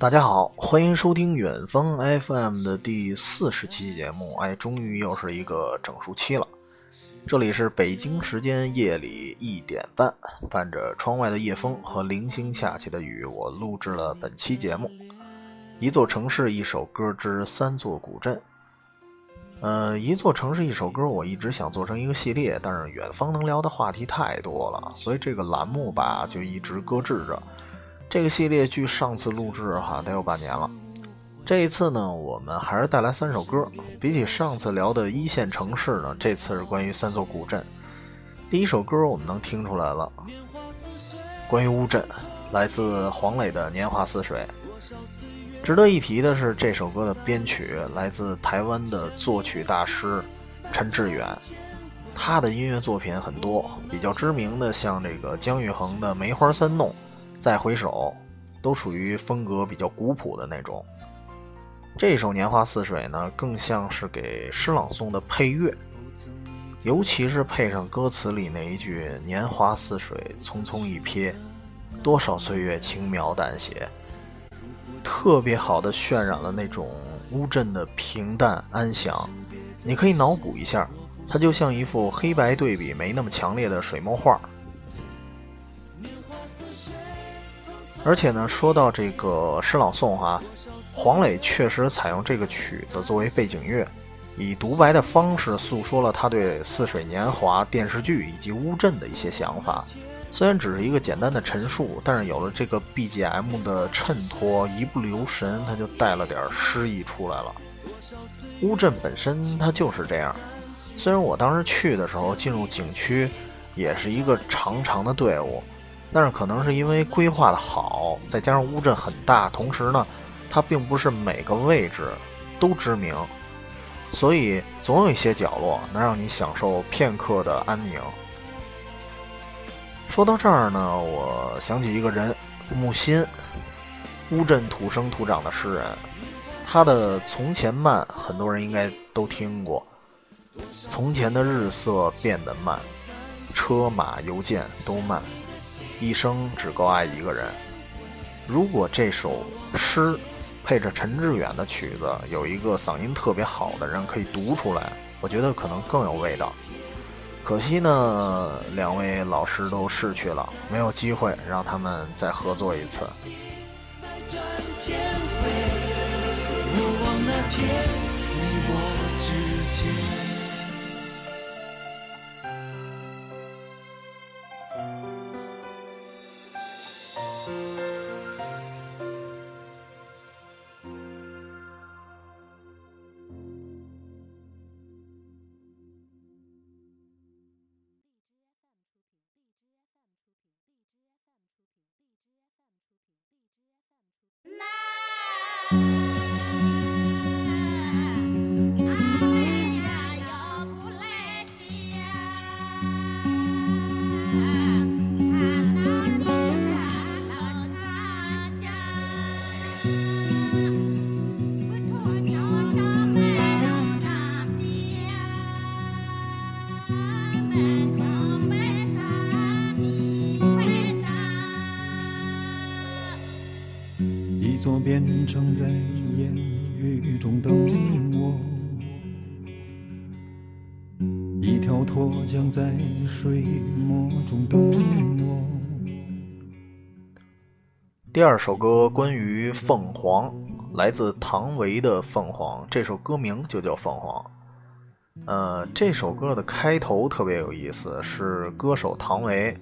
大家好，欢迎收听远方 FM 的第四十期节目。哎，终于又是一个整数期了。这里是北京时间夜里一点半，伴着窗外的夜风和零星下起的雨，我录制了本期节目。一座城市，一首歌之三座古镇。呃，一座城市，一首歌，我一直想做成一个系列，但是远方能聊的话题太多了，所以这个栏目吧就一直搁置着。这个系列距上次录制哈得有半年了，这一次呢，我们还是带来三首歌。比起上次聊的一线城市呢，这次是关于三座古镇。第一首歌我们能听出来了，关于乌镇，来自黄磊的《年华似水》。值得一提的是，这首歌的编曲来自台湾的作曲大师陈志远，他的音乐作品很多，比较知名的像这个姜育恒的《梅花三弄》。再回首，都属于风格比较古朴的那种。这首《年华似水》呢，更像是给诗朗诵的配乐，尤其是配上歌词里那一句“年华似水，匆匆一瞥，多少岁月轻描淡写”，特别好的渲染了那种乌镇的平淡安详。你可以脑补一下，它就像一幅黑白对比没那么强烈的水墨画。而且呢，说到这个诗朗诵哈，黄磊确实采用这个曲子作为背景乐，以独白的方式诉说了他对《似水年华》电视剧以及乌镇的一些想法。虽然只是一个简单的陈述，但是有了这个 BGM 的衬托，一不留神他就带了点诗意出来了。乌镇本身它就是这样，虽然我当时去的时候进入景区也是一个长长的队伍。但是可能是因为规划的好，再加上乌镇很大，同时呢，它并不是每个位置都知名，所以总有一些角落能让你享受片刻的安宁。说到这儿呢，我想起一个人，木心，乌镇土生土长的诗人，他的《从前慢》很多人应该都听过。从前的日色变得慢，车马邮件都慢。一生只够爱一个人。如果这首诗配着陈志远的曲子，有一个嗓音特别好的人可以读出来，我觉得可能更有味道。可惜呢，两位老师都逝去了，没有机会让他们再合作一次。变成在烟雨中等我，一条沱江在水墨中等我。第二首歌关于凤凰，来自唐维的《凤凰》，这首歌名就叫《凤凰》。呃，这首歌的开头特别有意思，是歌手唐维。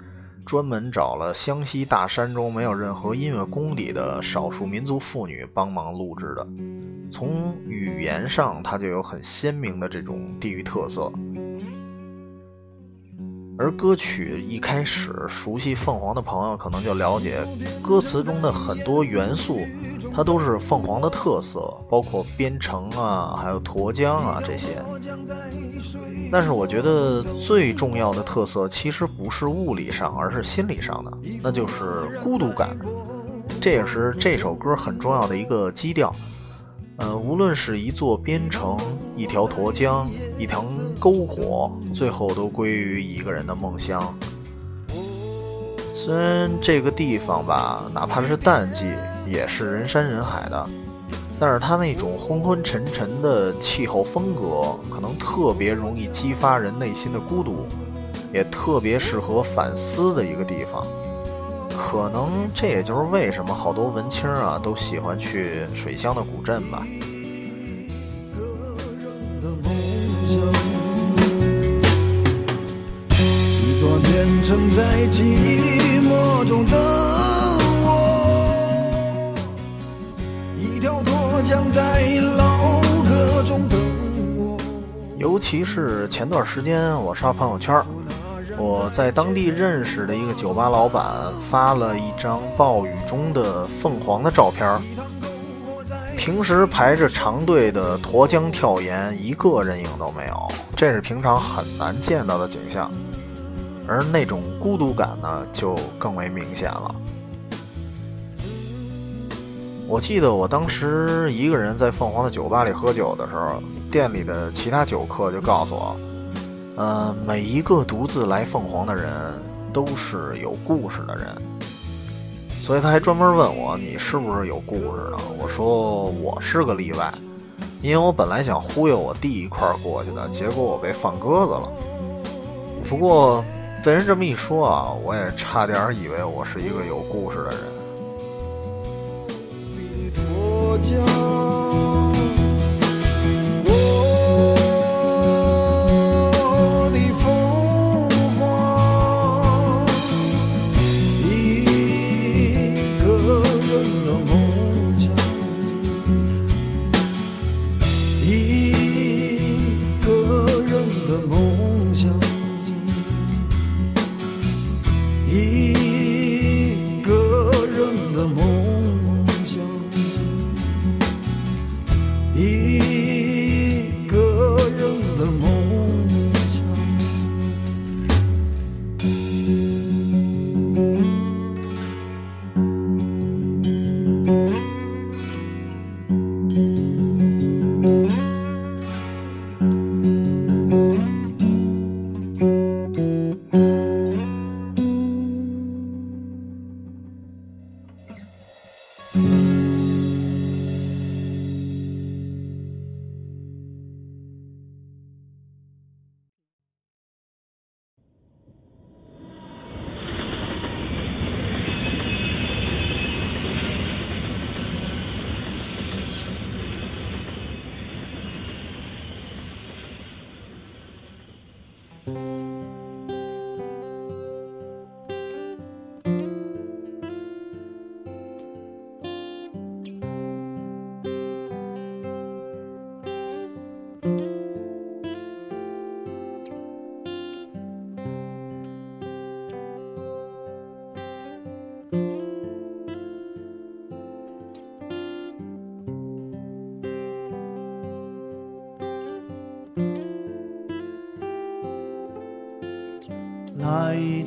专门找了湘西大山中没有任何音乐功底的少数民族妇女帮忙录制的，从语言上它就有很鲜明的这种地域特色。而歌曲一开始，熟悉凤凰的朋友可能就了解，歌词中的很多元素，它都是凤凰的特色，包括编程啊，还有沱江啊这些。但是我觉得最重要的特色其实不是物理上，而是心理上的，那就是孤独感。这也是这首歌很重要的一个基调。呃，无论是一座边城、一条沱江、一条篝火，最后都归于一个人的梦乡。虽然这个地方吧，哪怕是淡季，也是人山人海的，但是它那种昏昏沉沉的气候风格，可能特别容易激发人内心的孤独，也特别适合反思的一个地方。可能这也就是为什么好多文青啊都喜欢去水乡的古镇吧。在寂寞中等条脱缰在老歌中等我。尤其是前段时间，我刷朋友圈，我在当地认识的一个酒吧老板发了一张暴雨中的凤凰的照片。平时排着长队的沱江跳岩，一个人影都没有，这是平常很难见到的景象。而那种孤独感呢，就更为明显了。我记得我当时一个人在凤凰的酒吧里喝酒的时候，店里的其他酒客就告诉我，呃，每一个独自来凤凰的人都是有故事的人。所以他还专门问我，你是不是有故事呢？我说我是个例外，因为我本来想忽悠我弟一块儿过去的，结果我被放鸽子了。不过。被人这么一说啊，我也差点以为我是一个有故事的人。那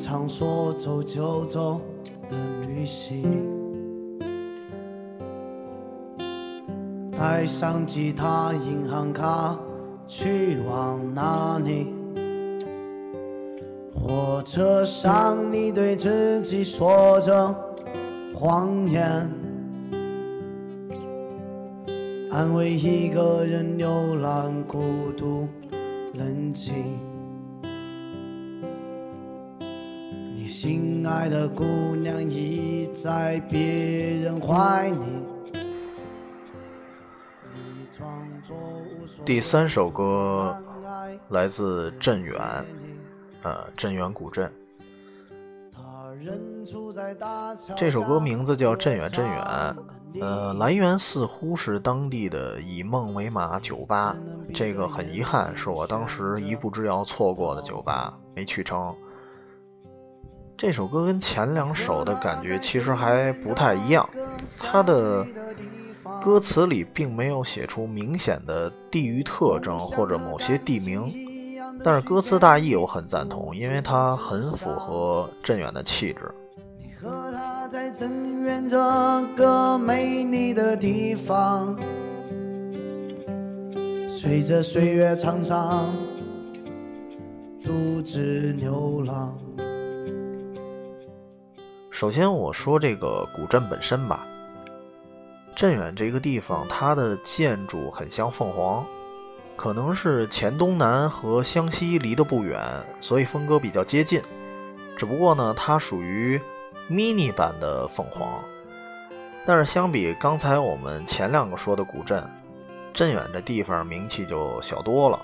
场说走就走的旅行，带上吉他、银行卡，去往哪里？火车上你对自己说着谎言，安慰一个人流浪、孤独、冷清。心爱的姑娘已在别人怀里。第三首歌来自镇远，呃，镇远古镇。这首歌名字叫《镇远镇远》，呃，来源似乎是当地的以梦为马酒吧。这个很遗憾，是我当时一步之遥错过的酒吧，没去成。这首歌跟前两首的感觉其实还不太一样，它的歌词里并没有写出明显的地域特征或者某些地名，但是歌词大意我很赞同，因为它很符合镇远的气质。你和他在镇远这个美丽的地方，随着岁月沧桑，独自流浪。首先，我说这个古镇本身吧，镇远这个地方，它的建筑很像凤凰，可能是黔东南和湘西离得不远，所以风格比较接近。只不过呢，它属于 mini 版的凤凰。但是相比刚才我们前两个说的古镇，镇远这地方名气就小多了。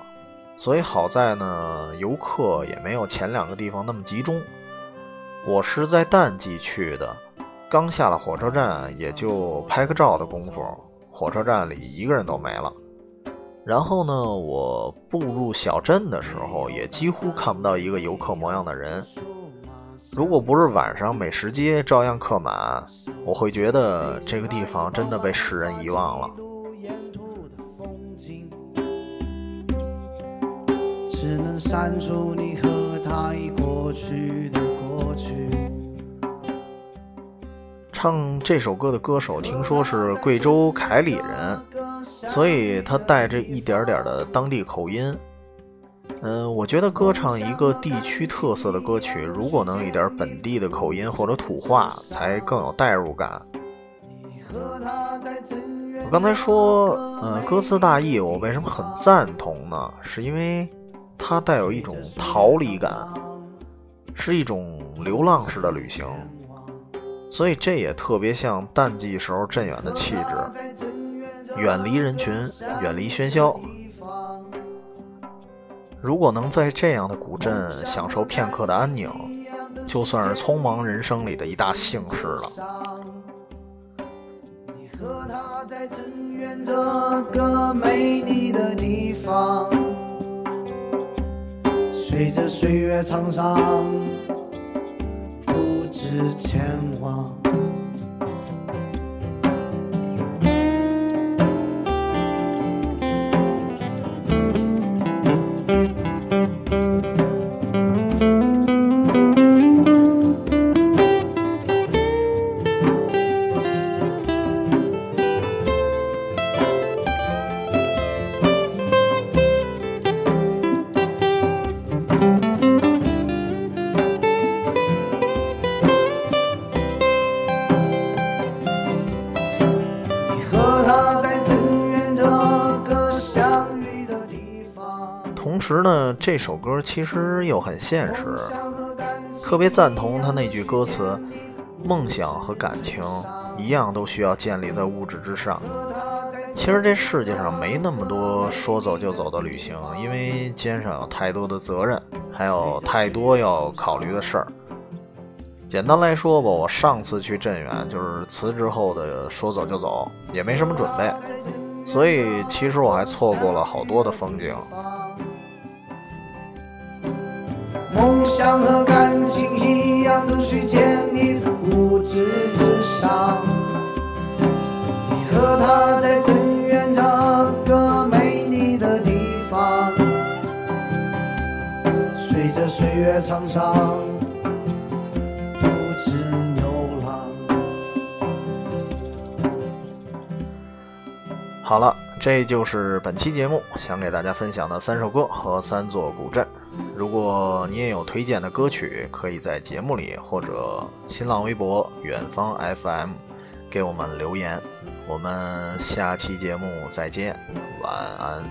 所以好在呢，游客也没有前两个地方那么集中。我是在淡季去的，刚下了火车站，也就拍个照的功夫，火车站里一个人都没了。然后呢，我步入小镇的时候，也几乎看不到一个游客模样的人。如果不是晚上美食街照样客满，我会觉得这个地方真的被世人遗忘了。只能删除你和他已过去的过去。唱这首歌的歌手听说是贵州凯里人，所以他带着一点点的当地口音。嗯，我觉得歌唱一个地区特色的歌曲，如果能有一点本地的口音或者土话，才更有代入感。我刚才说，嗯，歌词大意，我为什么很赞同呢？是因为它带有一种逃离感，是一种流浪式的旅行，所以这也特别像淡季时候镇远的气质，远离人群，远离喧嚣。如果能在这样的古镇享受片刻的安宁，就算是匆忙人生里的一大幸事了。和他在镇远这个美丽的地方随着岁月沧桑，不知前往。这首歌其实又很现实，特别赞同他那句歌词：“梦想和感情一样，都需要建立在物质之上。”其实这世界上没那么多说走就走的旅行，因为肩上有太多的责任，还有太多要考虑的事儿。简单来说吧，我上次去镇远就是辞职后的说走就走，也没什么准备，所以其实我还错过了好多的风景。想和感情一样，都需建立在物质之上。你和他在增远这个美丽的地方，随着岁月沧桑，不知流浪。好了，这就是本期节目想给大家分享的三首歌和三座古镇。如果你也有推荐的歌曲，可以在节目里或者新浪微博“远方 FM” 给我们留言。我们下期节目再见，晚安。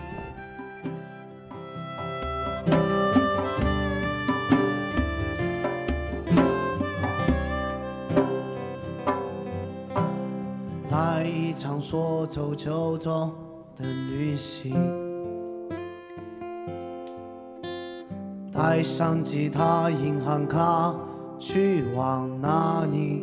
来一场说走就走的旅行。带上吉他、银行卡，去往哪里？